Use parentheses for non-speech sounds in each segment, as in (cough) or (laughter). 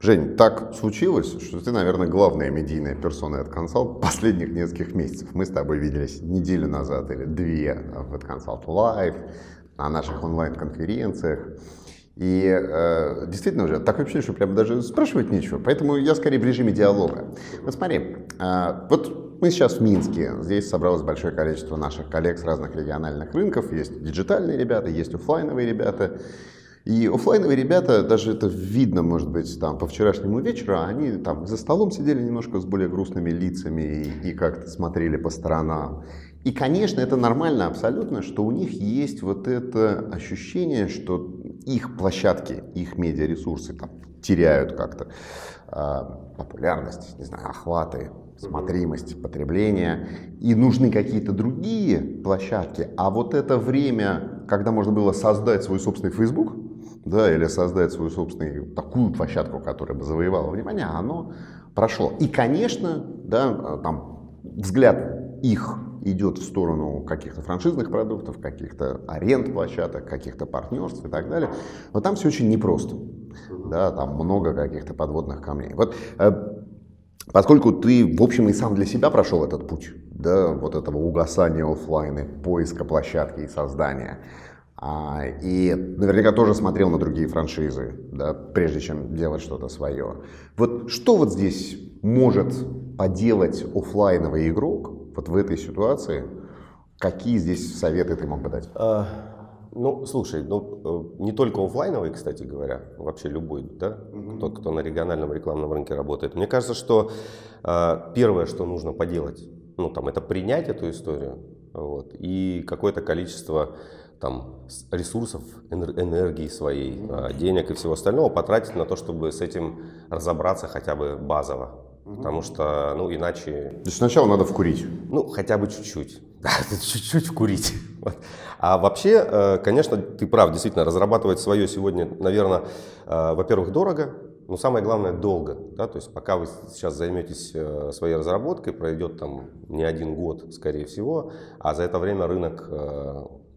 Жень, так случилось, что ты, наверное, главная медийная персона от Consult последних нескольких месяцев. Мы с тобой виделись неделю назад или две в Consult Live, на наших онлайн-конференциях. И э, действительно уже такое ощущение, что прямо даже спрашивать нечего. Поэтому я скорее в режиме диалога. Вот смотри, э, вот мы сейчас в Минске. Здесь собралось большое количество наших коллег с разных региональных рынков. Есть диджитальные ребята, есть офлайновые ребята. И офлайновые ребята, даже это видно, может быть, там по вчерашнему вечеру, они там за столом сидели немножко с более грустными лицами и, и как-то смотрели по сторонам. И, конечно, это нормально абсолютно, что у них есть вот это ощущение, что их площадки, их медиаресурсы там теряют как-то э, популярность, не знаю, охваты, смотримость потребления, и нужны какие-то другие площадки, а вот это время, когда можно было создать свой собственный Facebook, да, или создать свою собственную такую площадку, которая бы завоевала внимание, оно прошло. И, конечно, да, там взгляд их идет в сторону каких-то франшизных продуктов, каких-то аренд площадок, каких-то партнерств и так далее. Но там все очень непросто. Да, там много каких-то подводных камней. Вот э, поскольку ты, в общем, и сам для себя прошел этот путь, да, вот этого угасания офлайна, поиска площадки и создания, а, и наверняка тоже смотрел на другие франшизы, да, прежде чем делать что-то свое. Вот что вот здесь может поделать офлайновый игрок вот в этой ситуации? Какие здесь советы ты мог бы дать? А, ну, слушай, ну, э, не только офлайновый, кстати говоря, вообще любой, да, mm-hmm. тот, кто на региональном рекламном рынке работает. Мне кажется, что э, первое, что нужно поделать, ну, там, это принять эту историю, вот, и какое-то количество там, ресурсов, энергии своей, а, денег и всего остального потратить на то, чтобы с этим разобраться хотя бы базово. Потому что, ну, иначе... То есть сначала надо вкурить? Ну, хотя бы чуть-чуть. (laughs) (laughs) чуть-чуть вкурить. А вообще, э, конечно, ты прав, действительно, разрабатывать свое сегодня, наверное, э, во-первых, дорого, но самое главное, долго. Да? То есть пока вы сейчас займетесь э, своей разработкой, пройдет там не один год, скорее всего, а за это время рынок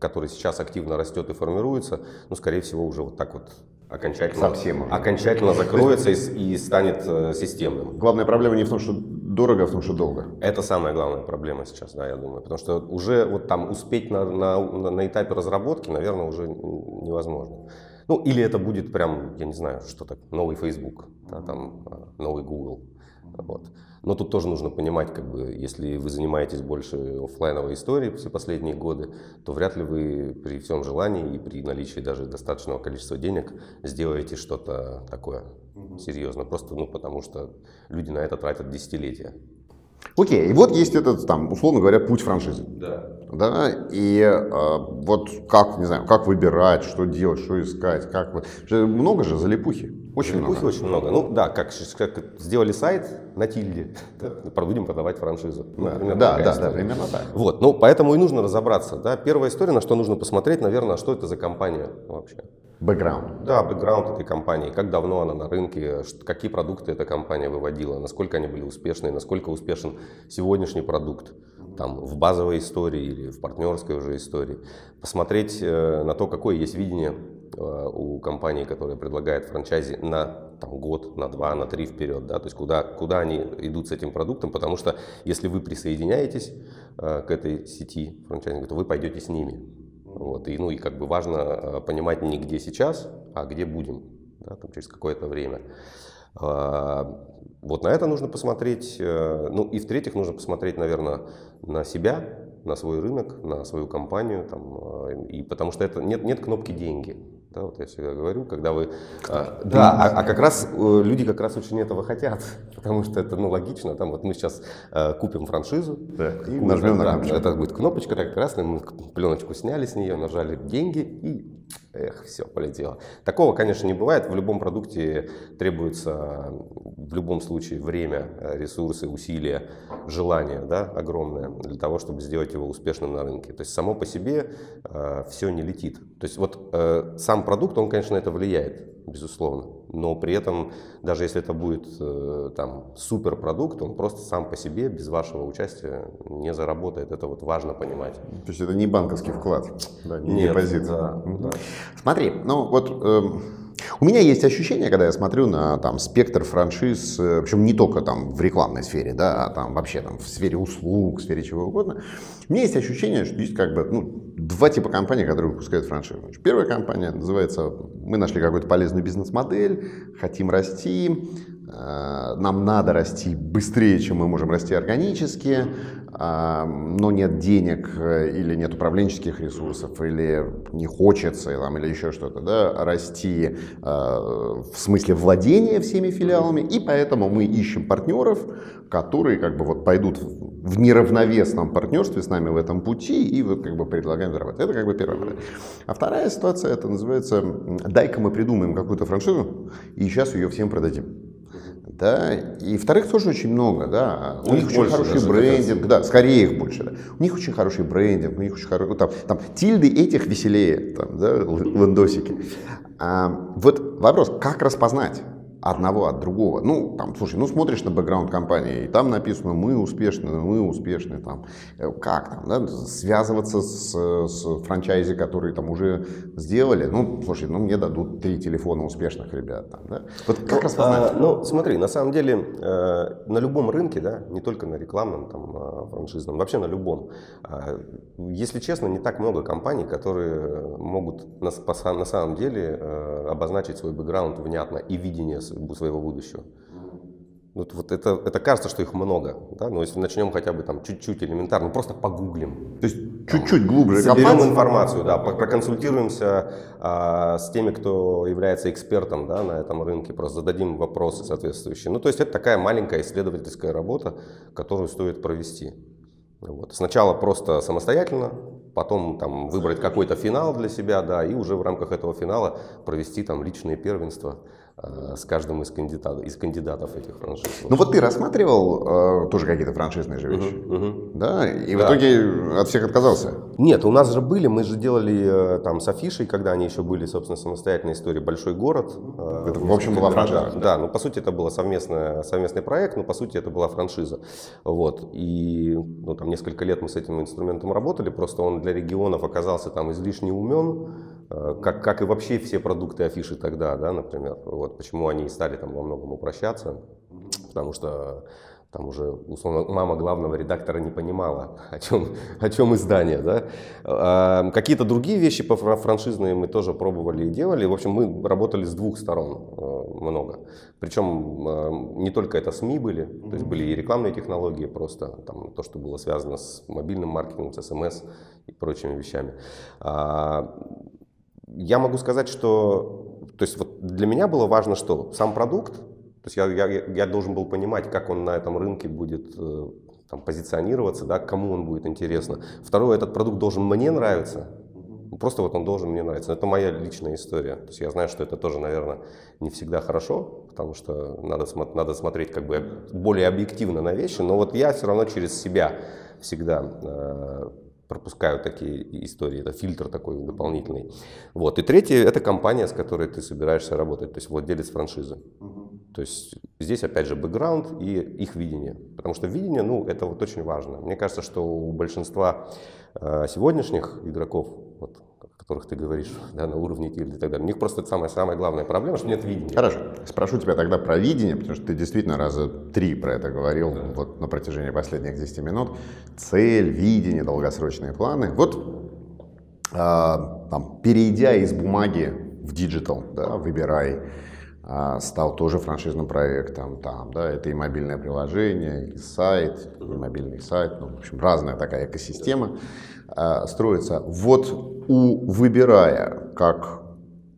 который сейчас активно растет и формируется, ну, скорее всего, уже вот так вот окончательно, Совсем окончательно закроется и, и станет э, системным. Главная проблема не в том, что дорого, а в том, что долго. Это самая главная проблема сейчас, да, я думаю. Потому что уже вот там успеть на, на, на этапе разработки, наверное, уже невозможно. Ну, или это будет прям, я не знаю, что так, новый Facebook, да, там, э, новый Google. Вот. Но тут тоже нужно понимать, как бы, если вы занимаетесь больше офлайновой историей все последние годы, то вряд ли вы при всем желании и при наличии даже достаточного количества денег сделаете что-то такое серьезно. Просто ну, потому что люди на это тратят десятилетия. Окей, и вот есть этот, там, условно говоря, путь франшизы. Да. Да, и э, вот как, не знаю, как выбирать, что делать, что искать, как вы... Много же залипухи. Очень залипухи много. очень много. Ну да, как, как сделали сайт на тильде, (laughs) да, будем продавать франшизу. Ну, да, да, да, да, примерно так. Вот, ну поэтому и нужно разобраться. Да. Первая история, на что нужно посмотреть, наверное, что это за компания вообще. Бэкграунд. Да, бэкграунд этой компании, как давно она на рынке, какие продукты эта компания выводила, насколько они были успешны, насколько успешен сегодняшний продукт там, в базовой истории или в партнерской уже истории. Посмотреть э, на то, какое есть видение э, у компании, которая предлагает франчайзи на там, год, на два, на три вперед, да, то есть куда, куда они идут с этим продуктом, потому что если вы присоединяетесь э, к этой сети франчайзинга, то вы пойдете с ними. Вот, и, ну, и как бы важно э, понимать не где сейчас, а где будем да, там, через какое-то время. А, вот на это нужно посмотреть. Э, ну и в-третьих, нужно посмотреть, наверное, на себя, на свой рынок, на свою компанию. Там, э, и потому что это нет, нет кнопки деньги. Да, вот я всегда говорю, когда вы... А, да, а, а как раз э, люди как раз очень этого хотят, (laughs) потому что это, ну, логично, там вот мы сейчас э, купим франшизу, да, и нажмем на кнопочку. Это будет кнопочка так красная, мы пленочку сняли с нее, нажали деньги и Эх, все, полетело. Такого, конечно, не бывает. В любом продукте требуется в любом случае время, ресурсы, усилия, желание да, огромное для того, чтобы сделать его успешным на рынке. То есть само по себе э, все не летит. То есть вот э, сам продукт, он, конечно, это влияет безусловно. Но при этом, даже если это будет э, там суперпродукт, он просто сам по себе, без вашего участия, не заработает. Это вот важно понимать. То есть это не банковский вклад, да, не Нет, депозит. Да, да. Смотри, ну вот э, У меня есть ощущение, когда я смотрю на там, спектр франшиз, э, причем не только там в рекламной сфере, да, а там вообще там в сфере услуг, в сфере чего угодно. У меня есть ощущение, что есть как бы ну, два типа компаний, которые выпускают франшизу. Первая компания называется «Мы нашли какую-то полезную бизнес-модель, хотим расти, э, нам надо расти быстрее, чем мы можем расти органически, э, но нет денег э, или нет управленческих ресурсов, или не хочется, там, или еще что-то, да, расти в смысле владения всеми филиалами, и поэтому мы ищем партнеров, которые как бы вот пойдут в неравновесном партнерстве с нами в этом пути и вот как бы предлагаем заработать. Это как бы первая модель. А вторая ситуация, это называется, дай-ка мы придумаем какую-то франшизу и сейчас ее всем продадим. Да, и вторых тоже очень много, да. У, у них очень хороший брендинг, да, скорее их больше, да. У них очень хороший брендинг, у них очень хороший, там, там тильды этих веселее, там, да, лендосики. А, вот вопрос, как распознать? Одного от другого. Ну, там, слушай, ну смотришь на бэкграунд компании, и там написано «мы успешны», «мы успешны», там, э, как там, да, связываться с, с франчайзи, которые там уже сделали, ну, слушай, ну мне дадут три телефона успешных ребят, там, да. Вот как ну, распознать? А, ну, смотри, на самом деле, э, на любом рынке, да, не только на рекламном, там, а, франшизном, вообще на любом, э, если честно, не так много компаний, которые могут на, на самом деле э, обозначить свой бэкграунд внятно и видение своего будущего. Вот, вот это, это кажется, что их много, да? но если начнем хотя бы там чуть-чуть элементарно, ну, просто погуглим. То есть чуть-чуть глубже Соберем копать. информацию, да, проконсультируемся а, с теми, кто является экспертом да, на этом рынке, просто зададим вопросы соответствующие. Ну, то есть это такая маленькая исследовательская работа, которую стоит провести. Вот. Сначала просто самостоятельно, потом там выбрать какой-то финал для себя, да, и уже в рамках этого финала провести там личные первенства. Э, с каждым из кандидатов, из кандидатов этих франшиз. Ну вот ты рассматривал э, тоже какие-то франшизные же вещи, угу, угу. да? И да. в итоге от всех отказался? Нет, у нас же были, мы же делали э, там с Афишей, когда они еще были, собственно, самостоятельной историей «Большой город». Э, это, в общем, была франшиза? Да, да, ну по сути это был совместный проект, но по сути это была франшиза. Вот, и ну, там несколько лет мы с этим инструментом работали, просто он для регионов оказался там излишне умен, как, как и вообще все продукты афиши тогда, да, например. Вот почему они стали там во многом упрощаться, потому что там уже, условно, мама главного редактора не понимала, о чем, о чем издание. Да? А, какие-то другие вещи по франшизные мы тоже пробовали и делали. В общем, мы работали с двух сторон э, много. Причем э, не только это СМИ были, то есть были и рекламные технологии, просто там, то, что было связано с мобильным маркетингом, с СМС и прочими вещами. А, я могу сказать, что то есть вот для меня было важно, что сам продукт, то есть я, я, я должен был понимать, как он на этом рынке будет э, там, позиционироваться, да, кому он будет интересно. Второе, этот продукт должен мне нравиться, просто вот он должен мне нравиться. Это моя личная история. То есть я знаю, что это тоже, наверное, не всегда хорошо, потому что надо, надо смотреть как бы более объективно на вещи, но вот я все равно через себя всегда э, пропускают такие истории. Это фильтр такой дополнительный. Вот. И третье – это компания, с которой ты собираешься работать, то есть владелец франшизы. Угу. То есть здесь опять же бэкграунд и их видение. Потому что видение, ну, это вот очень важно. Мне кажется, что у большинства э, сегодняшних игроков, вот, которых ты говоришь, да, на уровне тильды и так далее. У них просто самая, самая главная проблема, что нет видения. Хорошо. Спрошу тебя тогда про видение, потому что ты действительно раза три про это говорил да. вот на протяжении последних 10 минут. Цель, видение, долгосрочные планы. Вот а, там, перейдя из бумаги в digital, да, выбирай, а, стал тоже франшизным проектом. Там, да, это и мобильное приложение, и сайт, и мобильный сайт, ну, в общем, разная такая экосистема строится. Вот у выбирая как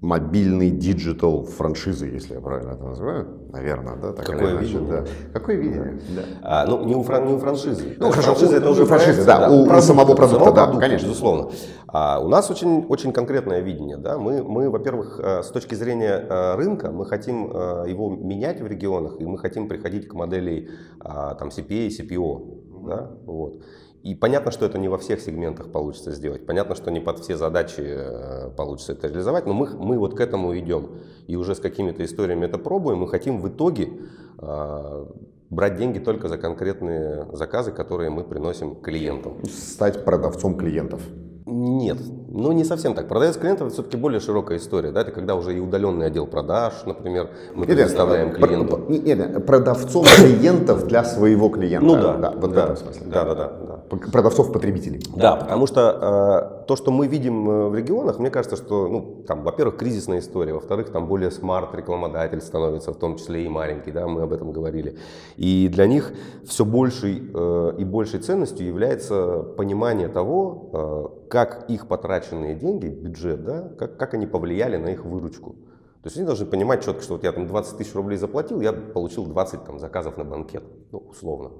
мобильный digital франшизы, если я правильно это называю, наверное, да? Так Какое видение? Да. Какое видение? Да. А, ну, не у, фран, не у франшизы. Ну, хорошо, франшиза это уже франшиза, да, да, у, продукта, самого продукта, самого да, продукта, конечно. Безусловно. А, у нас очень, очень конкретное видение, да, мы, мы во-первых, э, с точки зрения э, рынка, мы хотим э, его менять в регионах, и мы хотим приходить к модели а, там CPA, CPO, да, вот. И понятно, что это не во всех сегментах получится сделать. Понятно, что не под все задачи э, получится это реализовать, но мы, мы вот к этому идем. И уже с какими-то историями это пробуем. Мы хотим в итоге э, брать деньги только за конкретные заказы, которые мы приносим клиентам. Стать продавцом клиентов. Нет, ну не совсем так. Продавец клиентов это все-таки более широкая история. Да? Это когда уже и удаленный отдел продаж, например, мы предоставляем клиенту. Нет, нет, продавцов клиентов для своего клиента. Ну да, да вот да, в этом смысле. Да, да, да. да. Продавцов потребителей. Да, потому что э, то, что мы видим э, в регионах, мне кажется, что, ну, там, во-первых, кризисная история, во-вторых, там более смарт рекламодатель становится, в том числе и маленький, да, мы об этом говорили. И для них все большей э, и большей ценностью является понимание того, э, как их потраченные деньги, бюджет, да, как, как они повлияли на их выручку. То есть они должны понимать четко, что вот я там 20 тысяч рублей заплатил, я получил 20 там, заказов на банкет, ну, условно.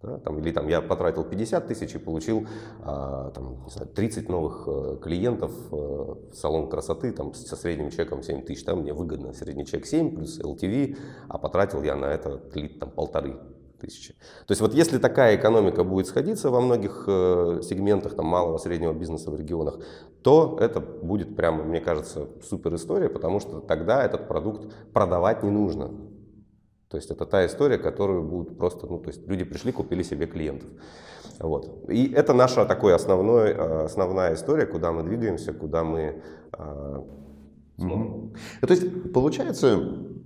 Да, там, или там я потратил 50 тысяч и получил а, там, не знаю, 30 новых э, клиентов э, в салон красоты там, со средним чеком 7 тысяч. Там мне выгодно средний чек 7 плюс LTV, а потратил я на это там, полторы тысячи. То есть вот если такая экономика будет сходиться во многих э, сегментах там, малого среднего бизнеса в регионах, то это будет прямо, мне кажется, супер история, потому что тогда этот продукт продавать не нужно. То есть это та история, которую будут просто, ну, то есть люди пришли, купили себе клиентов. Вот. И это наша такой основной, э, основная история, куда мы двигаемся, куда мы Угу. То есть получается,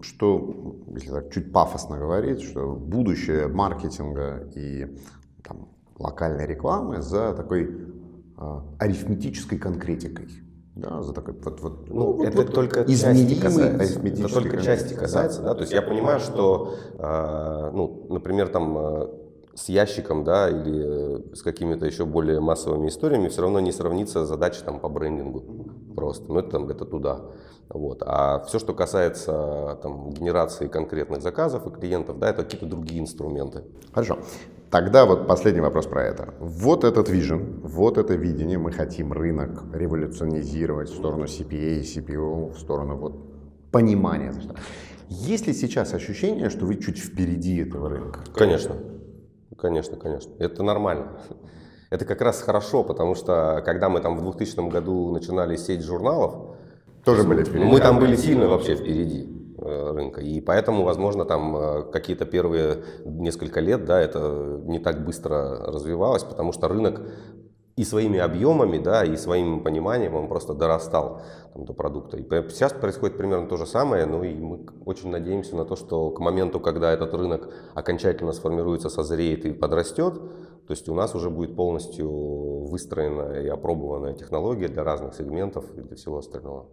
что, если так чуть пафосно говорить, что будущее маркетинга и там, локальной рекламы за такой э, арифметической конкретикой. Да, за такой вот, вот, ну, вот, это вот, только части касается. Это только части касается, да. То есть я понимаю, что, э, ну, например, там э, с ящиком, да, или с какими-то еще более массовыми историями все равно не сравнится задача там по брендингу просто. Ну это там это туда. Вот. А все, что касается там, генерации конкретных заказов и клиентов, да, это какие-то другие инструменты. Хорошо. Тогда вот последний вопрос про это. Вот этот вижен, вот это видение, мы хотим рынок революционизировать в сторону CPA, CPO, в сторону вот понимания. Есть ли сейчас ощущение, что вы чуть впереди этого рынка? Конечно, конечно, конечно. Это нормально. Это как раз хорошо, потому что когда мы там в 2000 году начинали сеть журналов, тоже были впереди. Мы там были сильно вообще впереди. Э, рынка. И поэтому, возможно, там э, какие-то первые несколько лет, да, это не так быстро развивалось, потому что рынок и своими объемами, да, и своим пониманием он просто дорастал там, до продукта. И сейчас происходит примерно то же самое, ну и мы очень надеемся на то, что к моменту, когда этот рынок окончательно сформируется, созреет и подрастет, то есть у нас уже будет полностью выстроена и опробованная технология для разных сегментов и для всего остального.